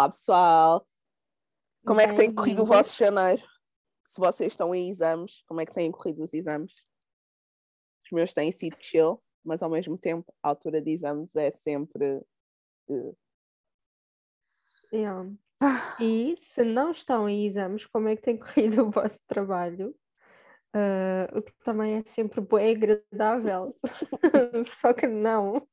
Olá pessoal! Como é que tem corrido o vosso janeiro? Se vocês estão em exames, como é que têm corrido os exames? Os meus têm sido chill, mas ao mesmo tempo a altura de exames é sempre. Uh... Yeah. E se não estão em exames, como é que tem corrido o vosso trabalho? Uh, o que também é sempre bem agradável, só que não. uh,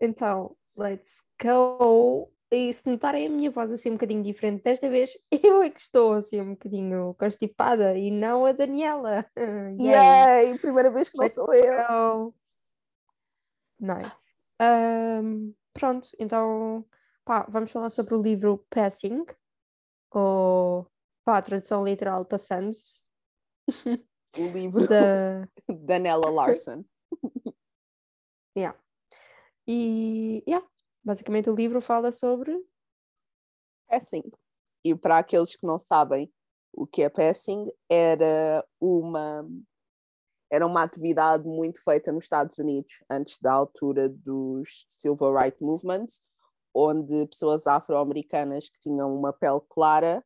então, let's go. E se notarem a minha voz assim um bocadinho diferente, desta vez eu é que estou assim um bocadinho constipada e não a Daniela. Yay! Primeira vez que não let's sou eu. Go. Nice. Um, pronto, então pá, vamos falar sobre o livro Passing, ou pá, a tradução literal Passando-se. O livro da Daniela Larson. yeah. E yeah, basicamente o livro fala sobre passing. E para aqueles que não sabem o que é passing, era uma era uma atividade muito feita nos Estados Unidos antes da altura dos Civil Rights Movements, onde pessoas afro-americanas que tinham uma pele clara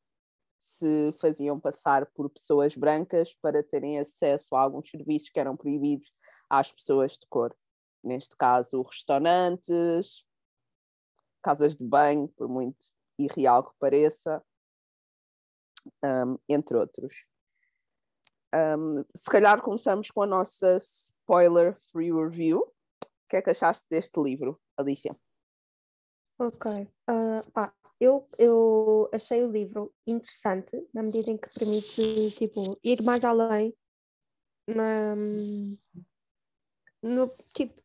se faziam passar por pessoas brancas para terem acesso a alguns serviços que eram proibidos às pessoas de cor. Neste caso, restaurantes, casas de banho, por muito irreal que pareça, um, entre outros. Um, se calhar começamos com a nossa spoiler-free review. O que é que achaste deste livro, Alicia? Ok. Uh, eu, eu achei o livro interessante na medida em que permite tipo, ir mais além na, no, tipo,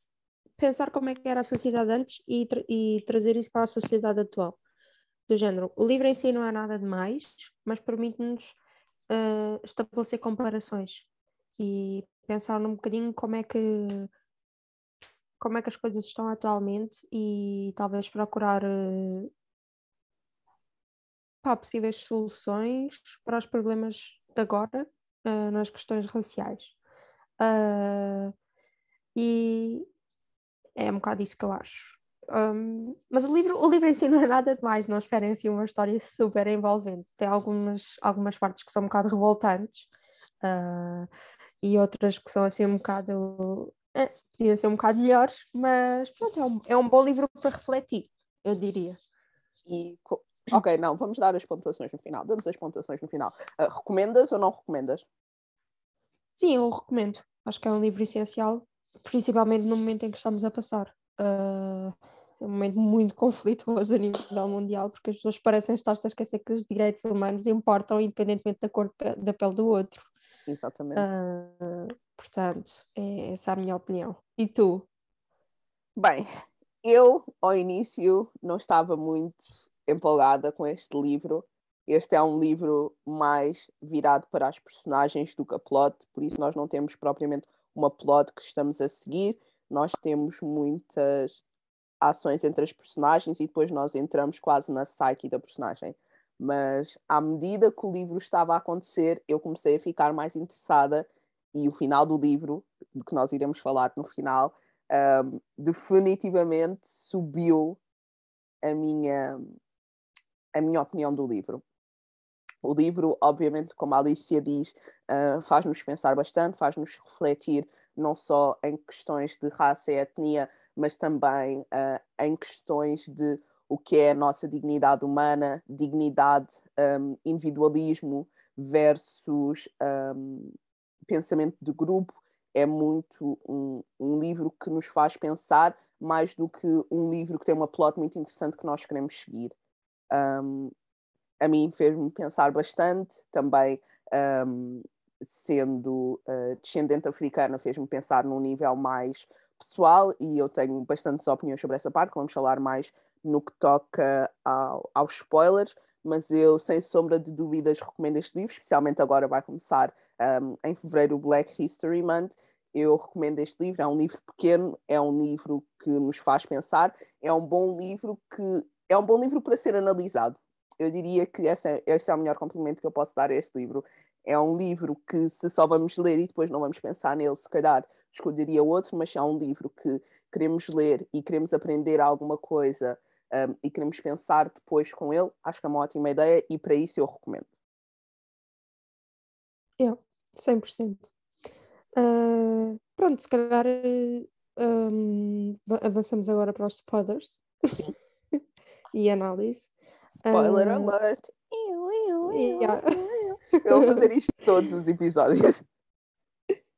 pensar como é que era a sociedade antes e, tra e trazer isso para a sociedade atual. Do género, o livro em si não é nada demais, mas permite-nos uh, estabelecer comparações e pensar num bocadinho como é que como é que as coisas estão atualmente e talvez procurar uh, pá, possíveis soluções para os problemas de agora uh, nas questões raciais. Uh, e é um bocado isso que eu acho. Um, mas o livro, o livro em si não é nada demais, não esperem assim uma história super envolvente. Tem algumas, algumas partes que são um bocado revoltantes uh, e outras que são assim um bocado. Eh, podiam ser um bocado melhores, mas pronto, é um, é um bom livro para refletir, eu diria. E Ok, não, vamos dar as pontuações no final. Damos as pontuações no final. Uh, recomendas ou não recomendas? Sim, eu recomendo. Acho que é um livro essencial, principalmente no momento em que estamos a passar. Uh, é um momento muito conflituoso a nível mundial, porque as pessoas parecem estar-se a esquecer que os direitos humanos importam independentemente da cor da pele do outro. Exatamente. Uh, portanto, é essa a minha opinião. E tu? Bem, eu ao início não estava muito empolgada com este livro. Este é um livro mais virado para as personagens do que a plot, por isso nós não temos propriamente uma plot que estamos a seguir, nós temos muitas ações entre as personagens e depois nós entramos quase na psyche da personagem. Mas à medida que o livro estava a acontecer, eu comecei a ficar mais interessada e o final do livro, de que nós iremos falar no final, um, definitivamente subiu a minha a minha opinião do livro. O livro, obviamente, como a Alicia diz, uh, faz-nos pensar bastante, faz-nos refletir não só em questões de raça e etnia, mas também uh, em questões de o que é a nossa dignidade humana, dignidade, um, individualismo versus um, pensamento de grupo. É muito um, um livro que nos faz pensar mais do que um livro que tem uma plot muito interessante que nós queremos seguir um, a mim fez-me pensar bastante, também um, sendo uh, descendente africana, fez-me pensar num nível mais pessoal e eu tenho bastantes opiniões sobre essa parte, vamos falar mais no que toca ao, aos spoilers, mas eu, sem sombra de dúvidas, recomendo este livro, especialmente agora vai começar um, em fevereiro o Black History Month. Eu recomendo este livro, é um livro pequeno, é um livro que nos faz pensar, é um bom livro que é um bom livro para ser analisado. Eu diria que esse é, esse é o melhor complemento que eu posso dar a este livro. É um livro que, se só vamos ler e depois não vamos pensar nele, se calhar escolheria outro, mas é um livro que queremos ler e queremos aprender alguma coisa um, e queremos pensar depois com ele, acho que é uma ótima ideia e para isso eu recomendo. Yeah, 100%. Uh, pronto, se calhar um, avançamos agora para os spoilers. Sim. e análise. Spoiler Uh, alert! yeah. Eu vou fazer isto todos os episódios.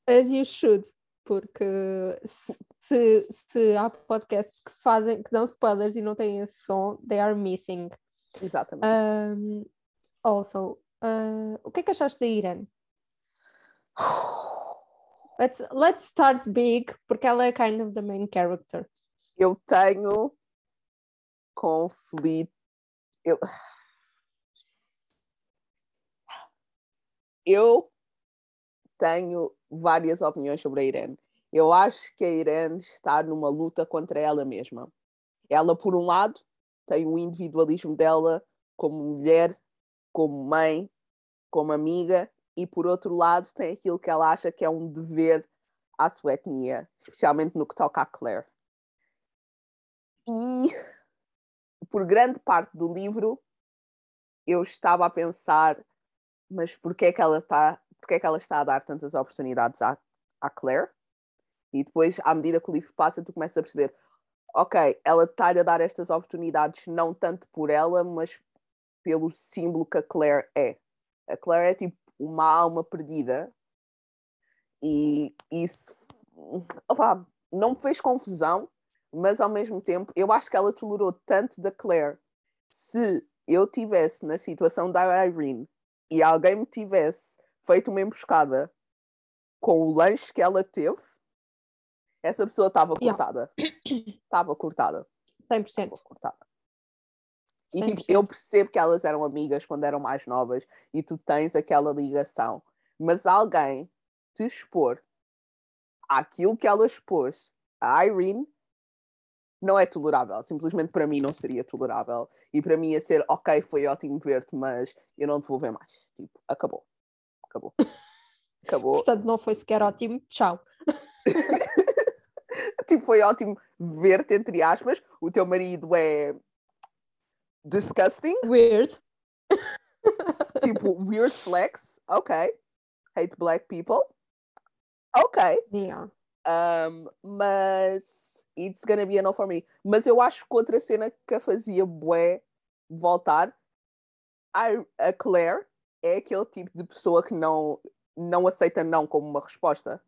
As you should, porque se, se, se há podcasts que fazem, que dão spoilers e não têm esse som, they are missing. Exatamente. Um, also, uh, o que é que achaste da Irene? Let's, let's start big, porque ela é kind of the main character. Eu tenho conflito. Eu... eu tenho várias opiniões sobre a Irene. Eu acho que a Irene está numa luta contra ela mesma. Ela, por um lado, tem o individualismo dela como mulher, como mãe, como amiga, e por outro lado, tem aquilo que ela acha que é um dever à sua etnia, especialmente no que toca a Claire. E por grande parte do livro eu estava a pensar, mas porquê é que ela está, porquê é que ela está a dar tantas oportunidades à, à Claire? E depois, à medida que o livro passa, tu começas a perceber, ok, ela está-lhe a dar estas oportunidades não tanto por ela, mas pelo símbolo que a Claire é. A Claire é tipo uma alma perdida e isso opa, não me fez confusão, mas ao mesmo tempo eu acho que ela tolerou tanto da Claire. Se eu tivesse na situação da Irene e alguém me tivesse feito uma emboscada com o lanche que ela teve, essa pessoa estava Yeah. cortada. Estava cortada. 100%. Estava cortada. E tipo, 100%. eu percebo que elas eram amigas quando eram mais novas e tu tens aquela ligação. Mas alguém te expor àquilo que ela expôs a Irene não é tolerável. Simplesmente para mim não seria tolerável. E para mim ia ser, ok, foi ótimo ver-te, mas eu não te vou ver mais. Tipo, acabou. Acabou. Acabou. Portanto, não foi sequer ótimo. Tchau. tipo, foi ótimo ver-te, entre aspas. O teu marido é disgusting. Weird. tipo, weird flex. Ok. Hate black people. Ok. Yeah. Um, mas it's gonna be a no for me. Mas eu acho que outra cena que a fazia bué voltar a, a Claire é aquele tipo de pessoa que não, não aceita não como uma resposta.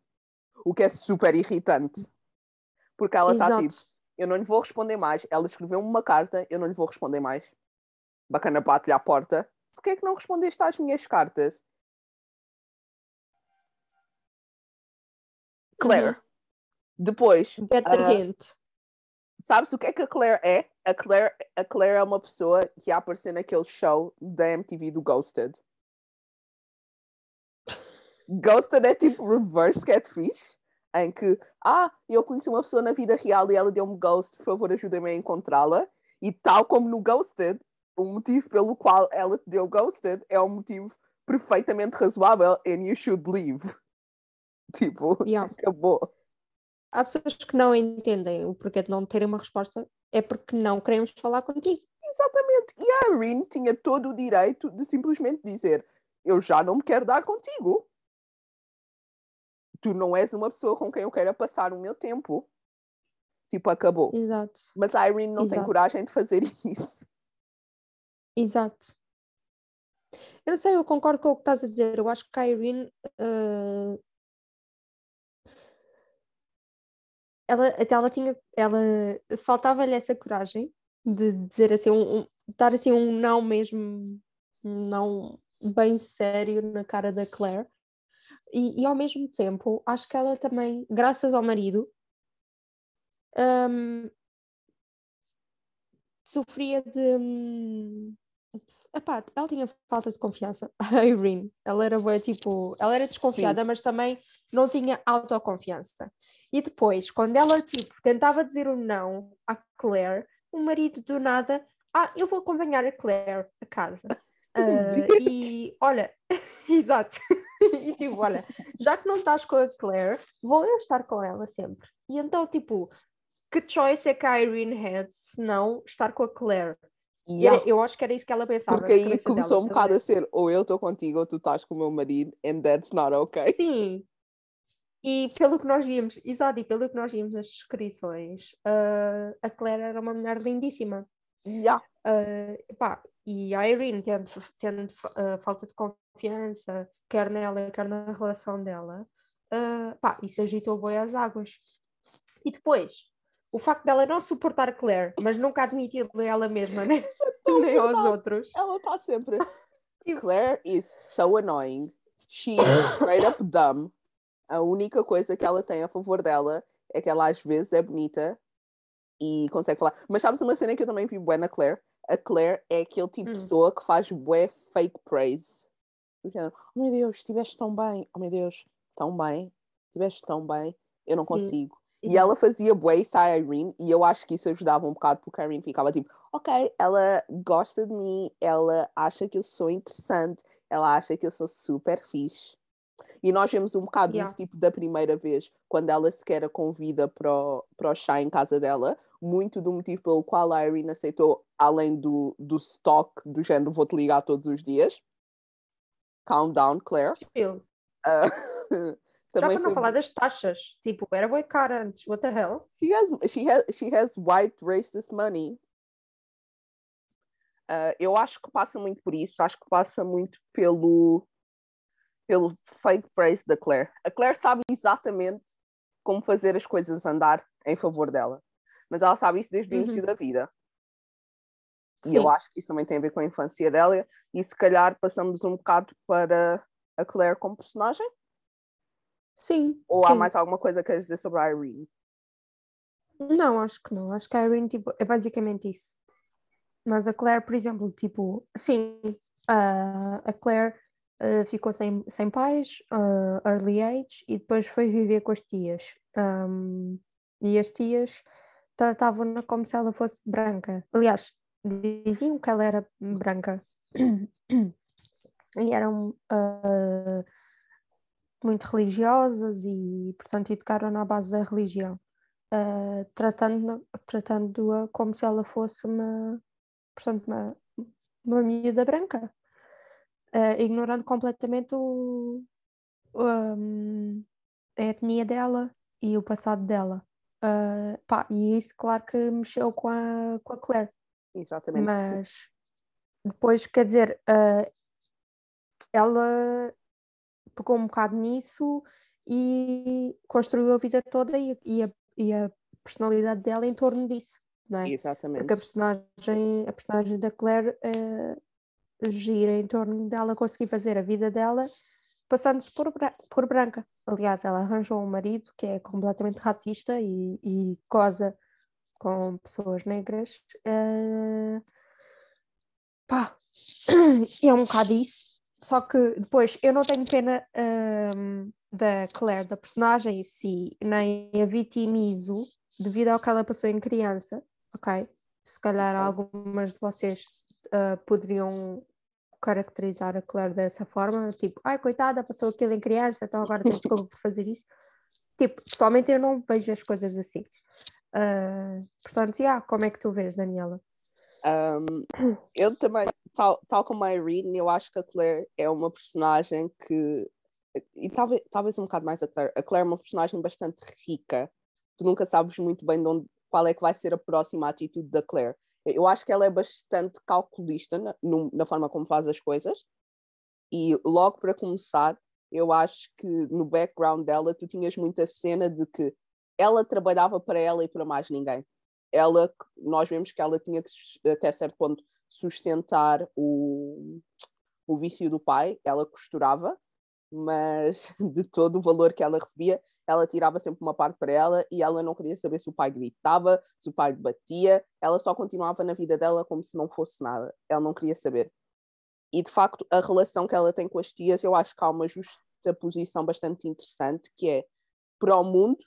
O que é super irritante. Porque ela está tipo, eu não lhe vou responder mais. Ela escreveu-me uma carta, eu não lhe vou responder mais. Bacana bate-lhe à porta. Porquê é que não respondeste às minhas cartas? Claire. Depois, the Ah, hint. sabes o que é que a Claire é? A Claire, a Claire é uma pessoa que ia aparecer naquele show da MTV do Ghosted. Ghosted é tipo reverse catfish, em que, ah, eu conheci uma pessoa na vida real e ela deu-me ghost, por favor, ajuda-me a encontrá-la. E tal como no Ghosted, o motivo pelo qual ela te deu ghosted é um motivo perfeitamente razoável and you should leave. Tipo, Yeah. acabou. Há pessoas que não entendem o porquê de não terem uma resposta. É porque não queremos falar contigo. Exatamente. E a Irene tinha todo o direito de simplesmente dizer: Eu já não me quero dar contigo. Tu não és uma pessoa com quem eu quero passar o meu tempo. Tipo, acabou. Exato. Mas a Irene não tem Exato. coragem de fazer isso. Exato. Eu não sei, eu concordo com o que estás a dizer. Eu acho que a Irene. eh, ela, até ela tinha. Ela faltava-lhe essa coragem de dizer assim, um, um- dar assim um não mesmo, um não bem sério na cara da Claire. E, e ao mesmo tempo, acho que ela também, graças ao marido, hum, sofria de. Epá, ela tinha falta de confiança, a Irene. Ela era bué, tipo, ela era Sim. desconfiada, mas também não tinha autoconfiança. E depois, quando ela tipo, tentava dizer o não à Claire, o marido do nada, ah, eu vou acompanhar a Claire a casa. Ah, e olha, exato. E tipo, olha, já que não estás com a Claire, vou eu estar com ela sempre. E então, tipo, que choice é que a Irene had se não estar com a Claire? Yeah. Era- eu acho que era isso que ela pensava. Porque aí começou dela, um bocado a ser ou eu estou contigo ou tu estás com o meu marido, and that's not okay. Sim. E pelo que nós vimos, exato, e pelo que nós vimos nas descrições, ah, a Claire era uma mulher lindíssima. Yeah. Ah, pá, e a Irene, tendo, tendo ah, falta de confiança, quer nela, quer na relação dela, ah, pá, isso agitou boi as águas. E depois, o facto dela não suportar a Claire, mas nunca admitir a ela mesma, nem, tão nem aos outros. Ela está sempre. Claire is so annoying. She's straight up dumb. A única coisa que ela tem a favor dela é que ela às vezes é bonita e consegue falar. Mas sabes uma cena que eu também vi bué na Claire? A Claire é aquele tipo de Hum. pessoa que faz bué fake praise. Oh meu Deus, estiveste tão bem. Oh meu Deus, tão bem. Estiveste tão bem. Eu não Sim. consigo. E Exato. ela fazia bué isso à Irene e eu acho que isso ajudava um bocado porque a Irene ficava tipo, ok, ela gosta de mim, ela acha que eu sou interessante, ela acha que eu sou super fixe. E nós vemos um bocado Yeah. disso tipo da primeira vez, quando ela sequer a convida para o, para o chá em casa dela, muito do motivo pelo qual a Irene aceitou, além do, do stock do género vou-te ligar todos os dias. Calm down, Claire. Chill. Ah, Já também para não foi falar das taxas, tipo, era boi cara antes, what the hell? She has, she has, she has white racist money. Ah, eu acho que passa muito por isso, acho que passa muito pelo, pelo fake praise da Claire. A Claire sabe exatamente como fazer as coisas andar em favor dela, mas ela sabe isso desde o início Uhum. da vida. E Sim. eu acho que isso também tem a ver com a infância dela, e se calhar passamos um bocado para a Claire como personagem? Sim. Ou há sim. mais alguma coisa que queres dizer sobre a Irene? Não, acho que não. Acho que a Irene tipo, é basicamente isso. Mas a Claire, por exemplo, tipo, sim, a a Claire ah, ficou sem, sem pais, ah, early age, e depois foi viver com as tias. Ahm, e as tias tratavam-na como se ela fosse branca. Aliás, diziam que ela era branca. E eram ah, muito religiosas e, portanto, educaram-na à base da religião uh, tratando-a tratando como se ela fosse uma, portanto, uma, uma miúda branca, uh, ignorando completamente o, um, a etnia dela e o passado dela. Uh, pá, e isso, claro que mexeu com a, com a Claire, Exatamente. mas depois, quer dizer, uh, ela pegou um bocado nisso e construiu a vida toda e, e a, e a personalidade dela em torno disso, não é? Exatamente. Porque a personagem, a personagem da Claire eh, gira em torno dela conseguir fazer a vida dela passando-se por, por branca. Aliás, ela arranjou um marido que é completamente racista e, e goza com pessoas negras. eh, pá, é um bocado isso. Só que depois eu não tenho pena ahm, da Claire, da personagem em si, nem a vitimizo devido ao que ela passou em criança, ok? Se calhar algumas de vocês ah, poderiam caracterizar a Claire dessa forma, tipo, ai coitada, passou aquilo em criança, então agora tem desculpa por fazer isso. Tipo, pessoalmente eu não vejo as coisas assim. Ah, portanto, yeah, como é que tu vês, Daniela? Um, eu também, tal, tal como a Irene, eu acho que a Claire é uma personagem que. E talvez, talvez um bocado mais a Claire. A Claire é uma personagem bastante rica. Tu nunca sabes muito bem de onde, qual é que vai ser a próxima atitude da Claire. Eu acho que ela é bastante calculista na, na forma como faz as coisas. E logo para começar, eu acho que no background dela tu tinhas muita cena de que ela trabalhava para ela e para mais ninguém ela, nós vemos que ela tinha que, até certo ponto, sustentar o, o vício do pai. Ela costurava, mas de todo o valor que ela recebia, ela tirava sempre uma parte para ela e ela não queria saber se o pai gritava, se o pai batia. Ela só continuava na vida dela como se não fosse nada. Ela não queria saber. E de facto, a relação que ela tem com as tias, eu acho que há uma justaposição bastante interessante, que é para o mundo,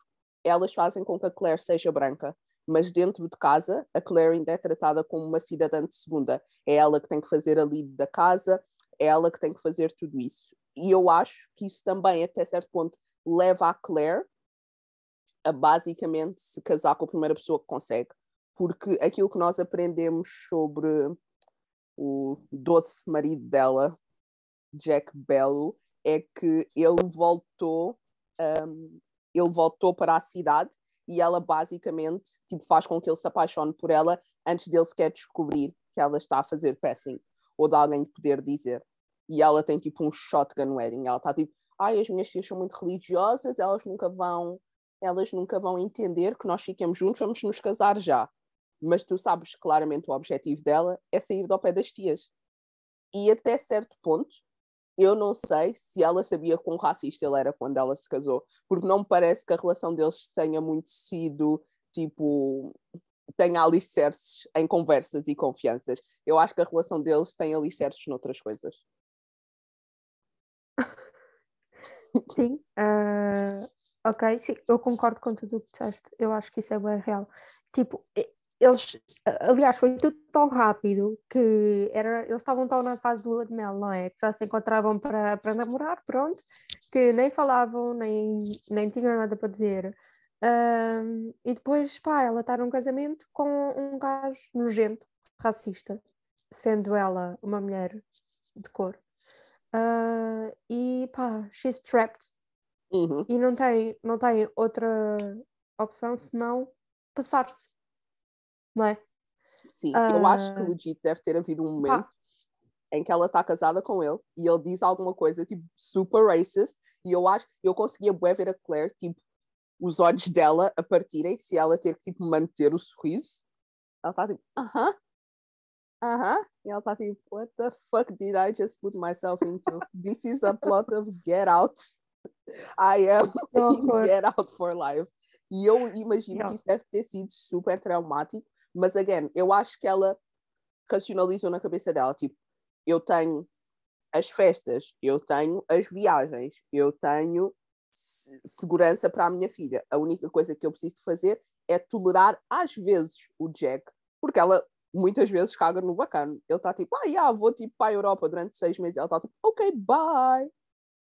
elas fazem com que a Claire seja branca mas dentro de casa a Claire ainda é tratada como uma cidadã de segunda. É ela que tem que fazer a lead da casa, é ela que tem que fazer tudo isso. E eu acho que isso também, até certo ponto, leva a Claire a basicamente se casar com a primeira pessoa que consegue. Porque aquilo que nós aprendemos sobre o doce marido dela, Jack Bello, é que ele voltou, um, ele voltou para a cidade e ela basicamente tipo, faz com que ele se apaixone por ela antes dele sequer descobrir que ela está a fazer passing ou de alguém poder dizer. E ela tem tipo um shotgun wedding. Ela está tipo, ai, as minhas filhas são muito religiosas, elas nunca vão, elas nunca vão entender que nós fiquemos juntos, vamos nos casar já. Mas tu sabes claramente o objetivo dela é sair do pé das tias. E até certo ponto, eu não sei se ela sabia quão racista ele era quando ela se casou, porque não me parece que a relação deles tenha muito sido tipo tenha alicerces em conversas e confianças. Eu acho que a relação deles tem alicerces noutras coisas. Sim, uh, ok, sim, eu concordo com tudo o que disseste. Eu acho que isso é bem real. Tipo, eles, aliás, foi tudo tão rápido que era, eles estavam tão na fase de lua de mel, não é? Que só se encontravam para, para namorar, pronto, que nem falavam, nem, nem tinham nada para dizer. Um, e depois, pá, ela está num casamento com um gajo nojento, racista, sendo ela uma mulher de cor. Uh, e pá, she's trapped. Uhum. E não tem, não tem outra opção senão passar-se. Não é? Sim, uh, eu acho que legit deve ter havido um momento pá. em que ela está casada com ele e ele diz alguma coisa tipo super racist e eu acho eu conseguia bué ver a Claire tipo os olhos dela a partirem se ela ter que tipo, manter o sorriso. Ela está tipo, aham, uh aham. -huh. E ela está tipo, what the fuck did I just put myself into? This is a plot of Get Out. I am in Get Out for Life. E eu imagino que isso deve ter sido super traumático, mas again, eu acho que ela racionalizou na cabeça dela, tipo, eu tenho as festas, eu tenho as viagens, eu tenho segurança para a minha filha. A única coisa que eu preciso fazer é tolerar às vezes o Jack, porque ela muitas vezes caga no bacana. Ele está tipo, ah, yeah, vou tipo para a Europa durante seis meses. Ela está tipo, ok, bye.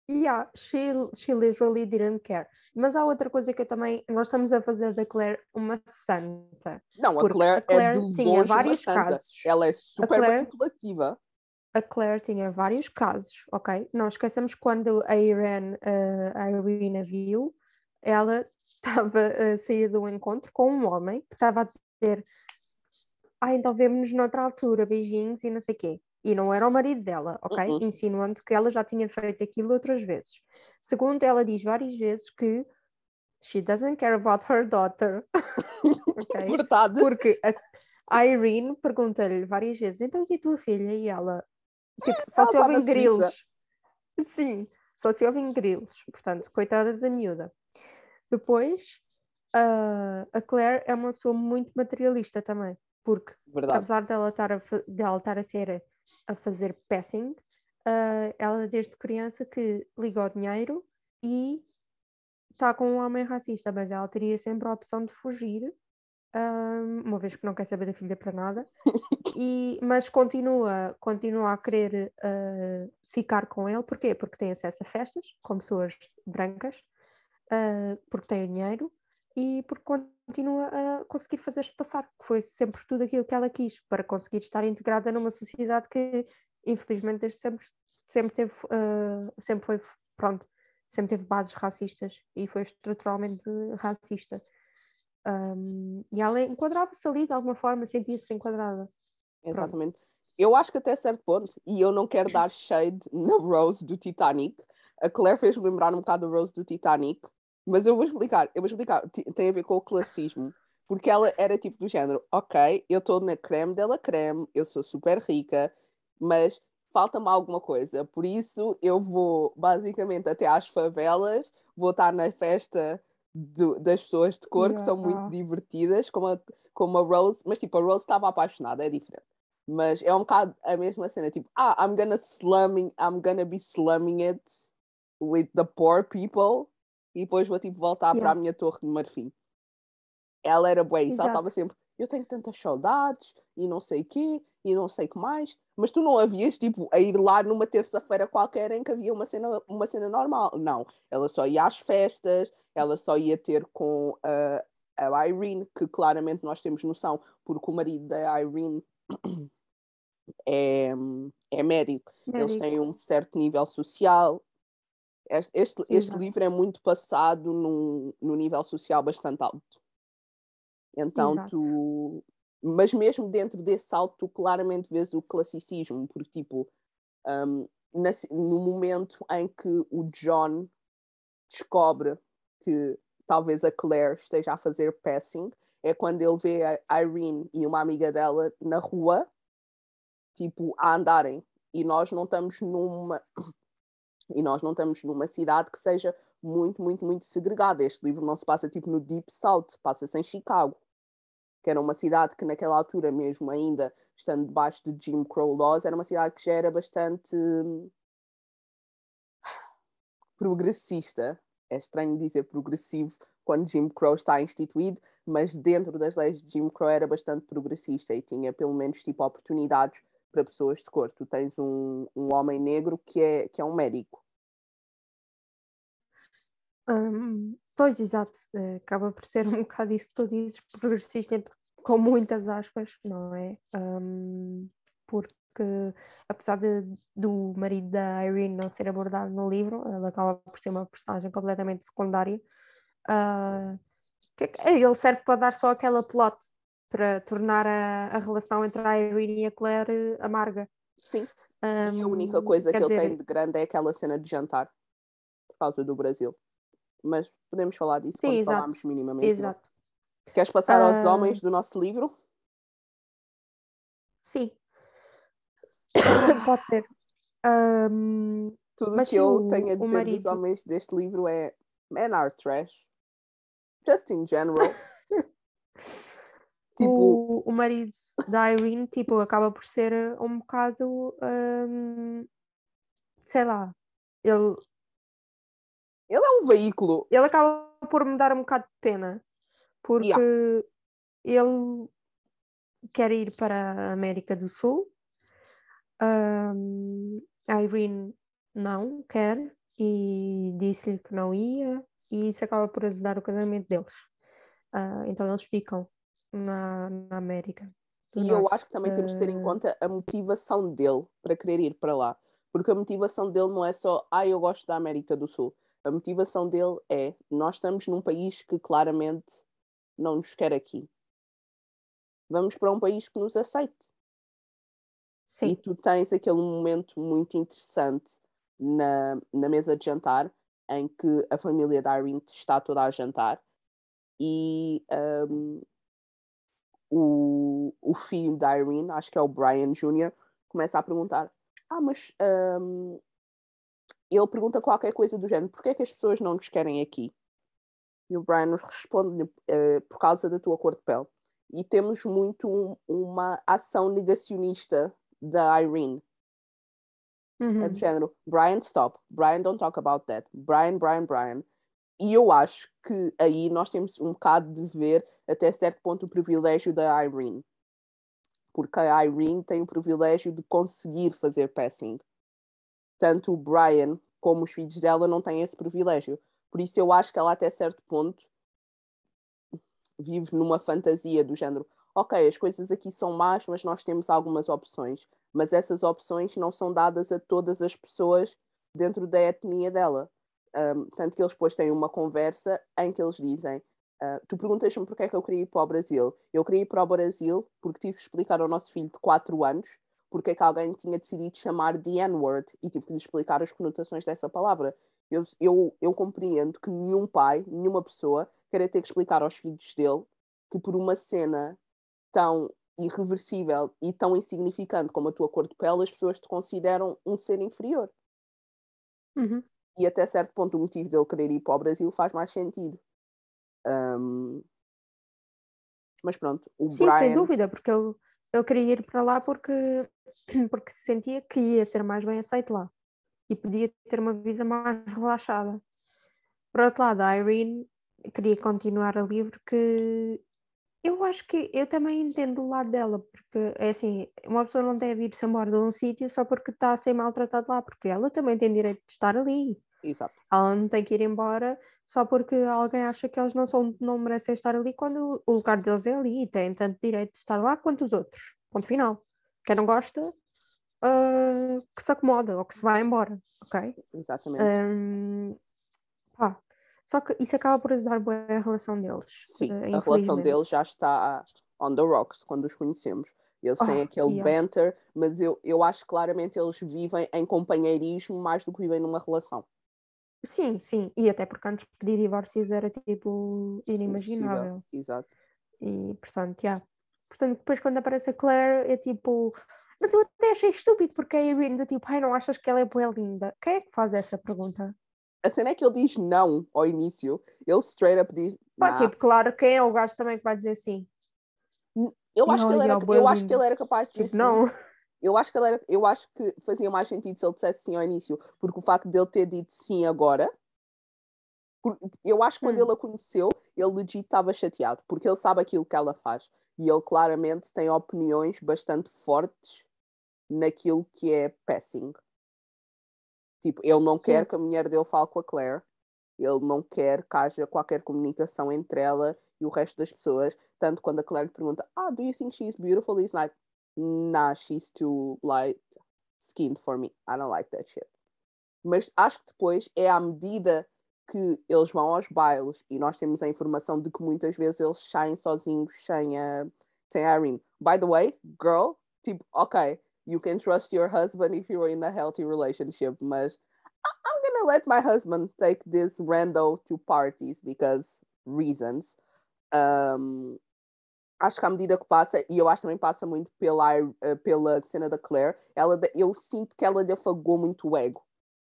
Yeah, she, she literally didn't care. Mas há outra coisa que eu também. Nós estamos a fazer da Claire uma santa. Não, a Claire, a Claire, é de tinha vários casos. Ela é super Claire, manipulativa a Claire tinha vários casos, ok? Não esqueçamos quando a Irene, uh, a Irina viu, ela estava a sair do encontro com um homem que estava a dizer ah, então vemos-nos noutra altura, beijinhos e não sei o quê. E não era o marido dela, ok? Uh -uh. Insinuando que ela já tinha feito aquilo outras vezes. Segundo, ela diz várias vezes que she doesn't care about her daughter. okay? Verdade. Porque a, Irene pergunta-lhe várias vezes, então e a tua filha? E ela, Tipo, só se ouvem grilos. Sim, só se ouvem grilos. Portanto, coitada da miúda. Depois, uh, a Claire é uma pessoa muito materialista também. Porque, Verdade. apesar dela estar a, dela estar a ser a fazer passing, uh, ela desde criança que liga ao dinheiro e está com um homem racista, mas ela teria sempre a opção de fugir um, uma vez que não quer saber da filha para nada, e, mas continua, continua a querer uh, ficar com ele, porquê? Porque tem acesso a festas com pessoas brancas, uh, porque tem dinheiro e porque continua a conseguir fazer-se passar, que foi sempre tudo aquilo que ela quis, para conseguir estar integrada numa sociedade que, infelizmente, desde sempre, sempre teve, uh, sempre foi, pronto, sempre teve bases racistas e foi estruturalmente racista. Um, e ela enquadrava-se ali de alguma forma, sentia-se enquadrada. Exatamente. Pronto. Eu acho que até certo ponto, e eu não quero dar shade na Rose do Titanic, a Claire fez-me lembrar um bocado da Rose do Titanic, mas eu vou explicar, eu vou explicar, tem a ver com o classismo, porque ela era tipo do género, ok, eu estou na creme dela creme, eu sou super rica, mas falta-me alguma coisa, por isso eu vou basicamente até às favelas, vou estar na festa do, das pessoas de cor yeah. que são muito divertidas, como a, como a Rose, mas tipo, a Rose estava apaixonada, é diferente. Mas é um bocado a mesma cena, tipo, ah, I'm gonna slumming, I'm gonna be slumming it with the poor people e depois vou tipo voltar yeah. para a minha torre de marfim. Ela era boa isso, ela estava sempre, eu tenho tantas saudades e não sei quê, e não sei o que mais, mas tu não havias tipo a ir lá numa terça-feira qualquer em que havia uma cena, uma cena normal. Não, ela só ia às festas, ela só ia ter com uh, a Irene, que claramente nós temos noção, porque o marido da Irene é, é médico. médico. eles têm um certo nível social. Este, este, este livro é muito passado num, num nível social bastante alto. Então Exato. tu. Mas mesmo dentro desse salto, tu claramente vês o classicismo, porque tipo, um, no momento em que o John descobre que talvez a Claire esteja a fazer passing, é quando ele vê a Irene e uma amiga dela na rua, tipo, a andarem. E nós não estamos numa. E nós não estamos numa cidade que seja muito, muito, muito segregada. Este livro não se passa tipo no Deep South, passa-se em Chicago que era uma cidade que naquela altura mesmo ainda estando debaixo de Jim Crow laws era uma cidade que já era bastante progressista é estranho dizer progressivo quando Jim Crow está instituído mas dentro das leis de Jim Crow era bastante progressista e tinha pelo menos tipo oportunidades para pessoas de cor tu tens um, um homem negro que é, que é um médico um, Pois, exato, eh, acaba por ser um bocado isso que tu dizes, progressista, com muitas aspas, não é? Um, porque, apesar de, do marido da Irene não ser abordado no livro, ela acaba por ser uma personagem completamente secundária. Uh, ele serve para dar só aquela plot, para tornar a, a relação entre a Irene e a Claire amarga. Sim. Um, e a única coisa que ele dizer... tem de grande é aquela cena de jantar, por causa do Brasil mas podemos falar disso Sim, quando exato. falarmos minimamente. É? Exato. Não? Queres passar uh... aos homens do nosso livro? Sim. Pode ser. Um... Tudo o que eu tenho a dizer marido... dos homens deste livro é men are trash. Just in general. tipo... o, o marido da Irene tipo, acaba por ser um bocado um, sei lá, ele ele é um veículo. Ele acaba por me dar um bocado de pena. Porque yeah. ele quer ir para a América do Sul. Um, a Irene não quer e disse-lhe que não ia e isso acaba por ajudar o casamento deles. Uh, então eles ficam na, na América. E norte. eu acho que também temos de ter em conta a motivação dele para querer ir para lá. Porque a motivação dele não é só, ah, eu gosto da América do Sul. A motivação dele é: nós estamos num país que claramente não nos quer aqui. Vamos para um país que nos aceite. Sim. E tu tens aquele momento muito interessante na, na mesa de jantar em que a família da Irene está toda a jantar e um, o, o filho da Irene, acho que é o Brian Jr., começa a perguntar: Ah, mas um, ele pergunta qualquer coisa do género: porquê é que as pessoas não nos querem aqui? E o Brian nos responde uh, por causa da tua cor de pele. E temos muito um, uma ação negacionista da Irene. Uhum. É do género: Brian, stop. Brian, don't talk about that. Brian, Brian, Brian. E eu acho que aí nós temos um bocado de ver, até certo ponto, o privilégio da Irene. Porque a Irene tem o privilégio de conseguir fazer passing tanto o Brian como os filhos dela não têm esse privilégio. Por isso eu acho que ela até certo ponto vive numa fantasia do género, ok, as coisas aqui são más, mas nós temos algumas opções, mas essas opções não são dadas a todas as pessoas dentro da etnia dela. Um, tanto que eles depois têm uma conversa em que eles dizem uh, tu perguntas-me porque é que eu queria ir para o Brasil. Eu queria ir para o Brasil porque tive que explicar ao nosso filho de 4 anos porque é que alguém tinha decidido chamar de N-word e tive lhe explicar as conotações dessa palavra. Eu, eu, eu compreendo que nenhum pai, nenhuma pessoa, queira ter que explicar aos filhos dele que por uma cena tão irreversível e tão insignificante como a tua cor de pele, as pessoas te consideram um ser inferior. Uhum. E até certo ponto o motivo dele querer ir para o Brasil faz mais sentido. Um... Mas pronto, o Sim, Brian... sem dúvida, porque ele, ele queria ir para lá porque porque sentia que ia ser mais bem aceito lá e podia ter uma vida mais relaxada. Por outro lado, a Irene queria continuar ali porque Eu acho que eu também entendo o lado dela, porque é assim, uma pessoa não deve ir-se embora de um sítio só porque está a ser maltratada lá, porque ela também tem direito de estar ali. Exato. Ela não tem que ir embora só porque alguém acha que eles não, são, não merecem estar ali quando o lugar deles é ali e têm tanto direito de estar lá quanto os outros. Ponto final. Quem não gosta, uh, que se acomoda ou que se vá embora, ok? Exatamente. Um. Só que isso acaba por ajudar bem a relação deles. Sim, uh, a relação deles já está on the rocks quando os conhecemos. Eles têm Oh, aquele yeah. banter, mas eu, eu acho que claramente eles vivem em companheirismo mais do que vivem numa relação. Sim, sim. E até porque antes pedir divórcios era tipo inimaginável. Exato. E portanto, já. Portanto, depois quando aparece a Claire é tipo. Mas eu até achei estúpido porque a Irene do tipo, ai, não achas que ela é boa linda? Quem é que faz essa pergunta? A cena é que ele diz não ao início. Ele straight up diz. Pá, "Nah." tipo, claro, quem é o gajo também que vai dizer sim? Eu acho, que ele era, eu acho que ele era capaz de dizer Tipo, sim. não. Eu acho que ele era, eu acho que fazia mais sentido se ele dissesse sim ao início, porque o facto dele ter dito sim agora, por- eu acho que quando Hum. ele a conheceu, ele legit estava chateado, porque ele sabe aquilo que ela faz e ele claramente tem opiniões bastante fortes naquilo que é passing. Tipo, ele não quer que a mulher dele fale com a Claire, ele não quer que haja qualquer comunicação entre ela e o resto das pessoas. Tanto quando a Claire pergunta, ah, do you think she's beautiful? He's like, nah, she's too light skinned for me. I don't like that shit. Mas acho que depois é à medida que eles vão aos bailes e nós temos a informação de que muitas vezes eles saem sozinhos sem a, sem a Irene. By the way, girl, tipo, ok, you can trust your husband if you're in a healthy relationship, mas I- I'm gonna let my husband take this rando to parties because reasons. Um, acho que à medida que passa, e eu acho que também passa muito pela, eh, pela cena da Claire, ela, eu sinto que ela lhe afagou muito o ego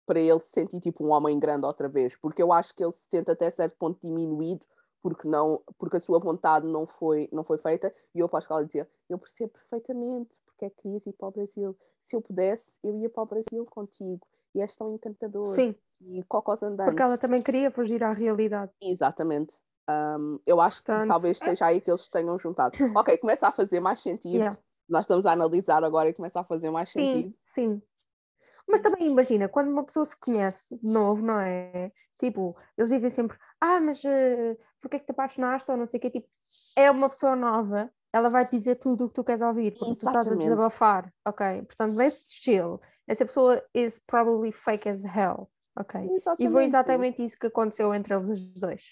para ele se sentir tipo um homem grande outra vez, porque eu acho que ele se sente até certo ponto diminuído porque não porque a sua vontade não foi não foi feita e eu aposto que ela dizia eu percebo perfeitamente porque é que querias ir para o Brasil. Se eu pudesse eu ia para o Brasil contigo. E és tão encantador. Sim, e cocós andantes. Porque ela também queria fugir à realidade. exatamente. Um, eu acho que talvez é- seja aí que eles tenham juntado. Ok começa a fazer mais sentido. Yeah. nós estamos a analisar agora e começa a fazer mais Sim, sentido. sim. Mas também imagina, quando uma pessoa se conhece de novo, não é? Tipo, eles dizem sempre, ah, mas uh, porquê é que te apaixonaste? ou não sei o quê, tipo, é uma pessoa nova, ela vai te dizer tudo o que tu queres ouvir, porque tu estás a Exatamente. desabafar, ok? Portanto, nesse estilo, essa pessoa is probably fake as hell, ok? E foi exatamente isso que aconteceu entre eles os dois.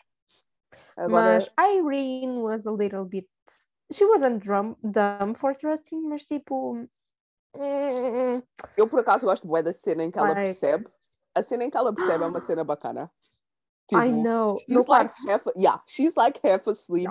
agora Mas Irene was a little bit. She wasn't drum, dumb for trusting, mas tipo. hum, Eu, por acaso, gosto bué da cena em que ela Like- percebe. A cena em que ela percebe é uma cena bacana. I Tipo, know. she's No like half, yeah, she's like half asleep.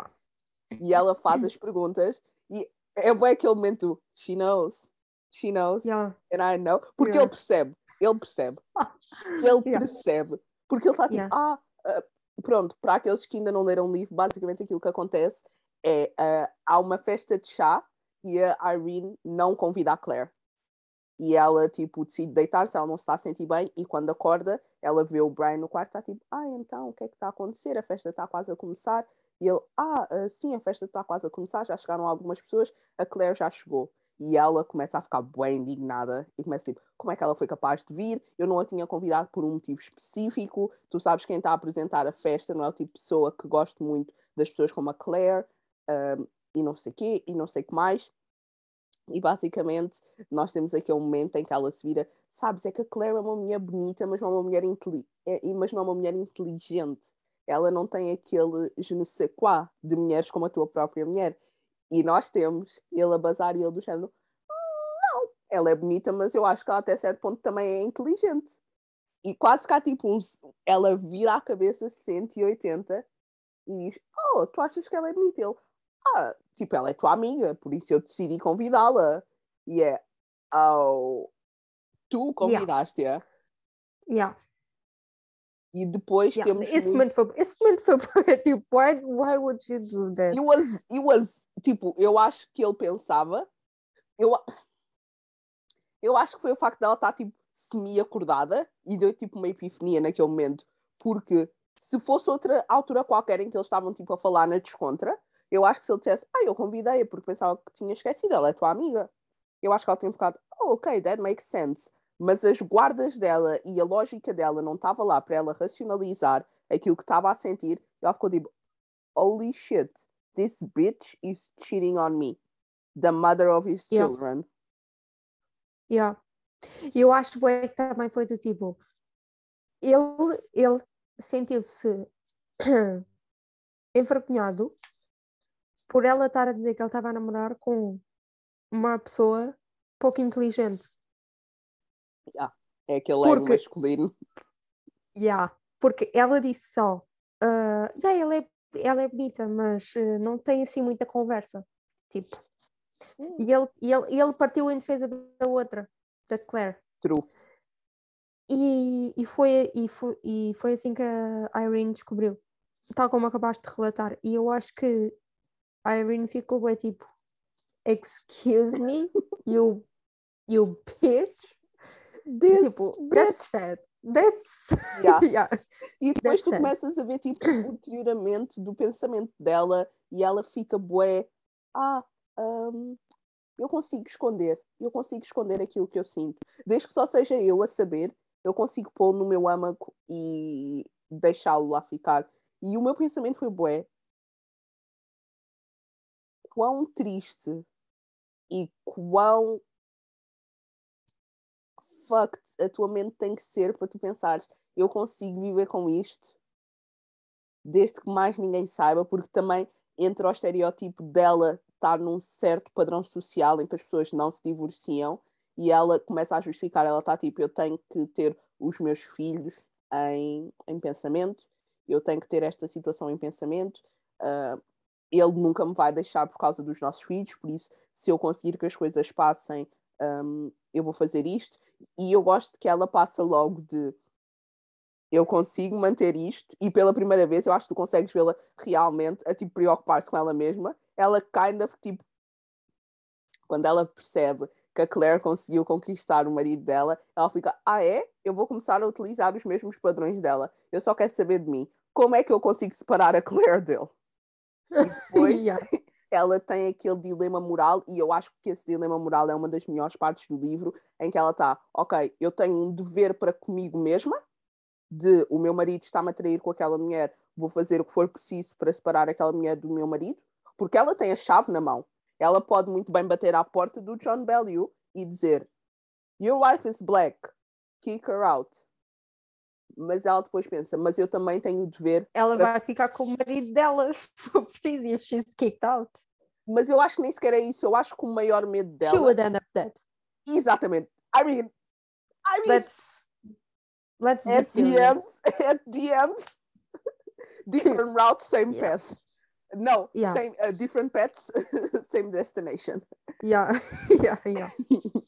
E ela faz as perguntas. E é bué aquele momento, she knows. She knows. Yeah. And I know. Porque Yeah. ele percebe. Ele percebe. Ele Yeah. percebe. Porque ele está tipo, ah, ah, pronto, para aqueles que ainda não leram o livro, basicamente aquilo que acontece é ah, há uma festa de chá e a Irene não convida a Claire. E ela, tipo, decide deitar-se, ela não se está a sentir bem, e quando acorda, ela vê o Brian no quarto, está tipo, ah, então, o que é que está a acontecer? A festa está quase a começar. E ele, ah, ah, sim, a festa está quase a começar, já chegaram algumas pessoas, a Claire já chegou. E ela começa a ficar bem indignada e começa tipo, como é que ela foi capaz de vir? Eu não a tinha convidado por um motivo específico. Tu sabes quem está a apresentar a festa, não é o tipo de pessoa que gosto muito das pessoas como a Claire um, e não sei quê, e não sei o que mais. E basicamente nós temos aquele momento em que ela se vira, sabes, é que a Claire é uma mulher bonita, mas não é uma mulher, é, mas não é uma mulher inteligente. Ela não tem aquele je ne sais quoi de mulheres como a tua própria mulher. E nós temos ele a bazar e ele do género, "Hum, não, ela é bonita, mas eu acho que ela até certo ponto também é inteligente. E quase que há tipo uns, ela vira a cabeça 180 e diz, oh, tu achas que ela é bonita? Ele, ah, tipo, ela é tua amiga, por isso eu decidi convidá-la. E é, oh, tu convidaste-a. Yeah. E depois Yeah. temos Esse, muito- momento foi, esse momento foi tipo, why, why would you do that? It was, it was, tipo, eu acho que ele pensava, eu, eu acho que foi o facto dela estar, tipo, semi-acordada e deu, tipo, uma epifania naquele momento, porque se fosse outra altura qualquer em que eles estavam, tipo, a falar na descontra, Eu acho que se ele dissesse, ah, eu convidei-a porque pensava que tinha esquecido, ela é tua amiga. Eu acho que ela tinha ficado, oh, ok, that makes sense. Mas as guardas dela e a lógica dela não estava lá para ela racionalizar aquilo que estava a sentir. Ela ficou tipo, holy shit, this bitch is cheating on me. The mother of his Yeah. children. Yeah. E eu acho que também foi do tipo, ele, ele sentiu-se envergonhado por ela estar a dizer que ele estava a namorar com uma pessoa pouco inteligente. É aquele ego Porque- masculino. Yeah. Porque ela disse só, ah, yeah, ela, é, ela é bonita, mas eh, não tem assim muita conversa. Tipo, e ele, e ele, e ele partiu em defesa da outra, da Claire. True. E, e, foi, e, foi, e foi assim que a Irene descobriu, tal como acabaste de relatar. E eu acho que a Irene ficou bem tipo: Excuse me, you, you bitch. This tipo, that's sad. That's. Yeah. yeah. E depois That's tu começas a ver tipo, o deterioramento do pensamento dela e ela fica bué. Ah, hum, eu consigo esconder. Eu consigo esconder aquilo que eu sinto. Desde que só seja eu a saber, eu consigo pô-lo no meu âmago e deixá-lo lá ficar. E o meu pensamento foi bué. Quão triste e quão fucked a tua mente tem que ser para tu pensares eu consigo viver com isto desde que mais ninguém saiba, porque também entra o estereótipo dela estar num certo padrão social em que as pessoas não se divorciam e ela começa a justificar, ela está tipo, eu tenho que ter os meus filhos em, em pensamento, eu tenho que ter esta situação em pensamento, ah, ele nunca me vai deixar por causa dos nossos filhos, por isso, se eu conseguir que as coisas passem, hum, eu vou fazer isto. E eu gosto que ela passa logo de eu consigo manter isto, e pela primeira vez eu acho que tu consegues vê-la realmente a tipo, preocupar-se com ela mesma. Ela kind of tipo quando ela percebe que a Claire conseguiu conquistar o marido dela, ela fica: Ah, é? Eu vou começar a utilizar os mesmos padrões dela. Eu só quero saber de mim. Como é que eu consigo separar a Claire dele? E depois Yeah. Ela tem aquele dilema moral, e eu acho que esse dilema moral é uma das melhores partes do livro, em que ela está, ok, eu tenho um dever para comigo mesma, de o meu marido está-me a trair com aquela mulher, vou fazer o que for preciso para separar aquela mulher do meu marido, porque ela tem a chave na mão. Ela pode muito bem bater à porta do John Bellew e dizer Your wife is black, kick her out. Mas ela depois pensa, mas eu também tenho o dever Ela vai ficar com o marido dela, se for preciso, e if she's kicked out. mas eu acho que nem sequer é isso. Eu acho que o maior medo She dela. would end up dead. Exatamente. I mean, I mean, Let's, let's at the serious. end, at the end, different route, same Yeah. path. No, Yeah. same, uh, different paths, same destination. Yeah, yeah, yeah.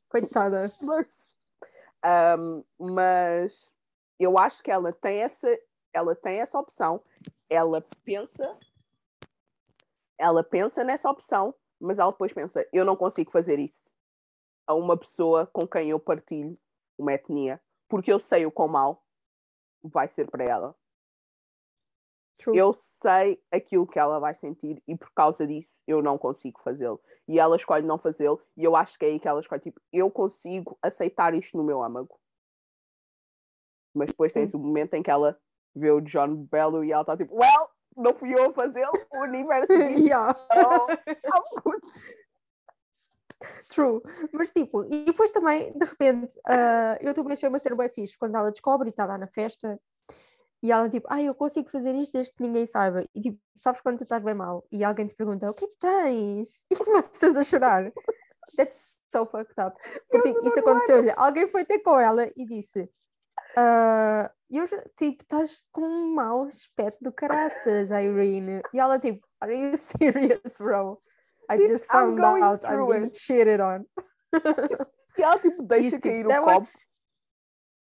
Coitada. Um, mas eu acho que ela tem essa, ela tem essa opção. Ela pensa, ela pensa nessa opção, mas ela depois pensa: eu não consigo fazer isso a uma pessoa com quem eu partilho uma etnia, porque eu sei o quão mal vai ser para ela. True. Eu sei aquilo que ela vai sentir e por causa disso eu não consigo fazê-lo. E ela escolhe não fazê-lo, e eu acho que é aí que ela escolhe, tipo, eu consigo aceitar isto no meu âmago. Mas depois tens o momento em que ela vê o John Bello e ela está tipo, well, não fui eu a fazê-lo, o universo disse, yeah. oh, I'm good. True. Mas tipo, e depois também, de repente, ah, eu também achei uma cena bem fixe quando ela descobre e está lá na festa e ela tipo, ah, eu consigo fazer isto desde que ninguém saiba. E tipo, sabes quando tu estás bem mal e alguém te pergunta, o que é que tens? E começas a chorar. That's so fucked up. Porque tipo, isso aconteceu-lhe. Alguém foi ter com ela e disse, ah, eu, já- tipo, estás com um mau aspecto do caraças, Irene. E ela tipo, are you serious, bro? I Bitch, just I'm found going out I'm being it." cheated on. E ela tipo deixa Isso, cair that o was- copo.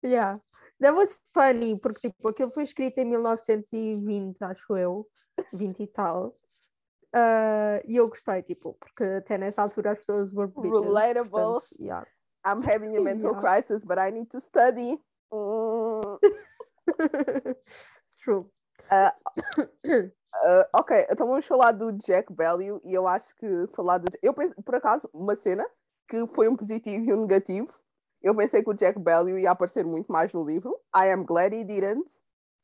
Yeah. That was funny, porque tipo, aquilo foi escrito em 1920, acho eu, 20 e tal. Ah, e eu gostei, tipo, porque até nessa altura as pessoas were bitches. Relatable. portanto, yeah. I'm having a mental Yeah. crisis, but I need to study. Mm. True. Ah, Uh, ok, então vamos falar do Jack Value e eu acho que falar do. Eu penso, por acaso, uma cena que foi um positivo e um negativo. Eu pensei que o Jack Value ia aparecer muito mais no livro. I am glad he didn't,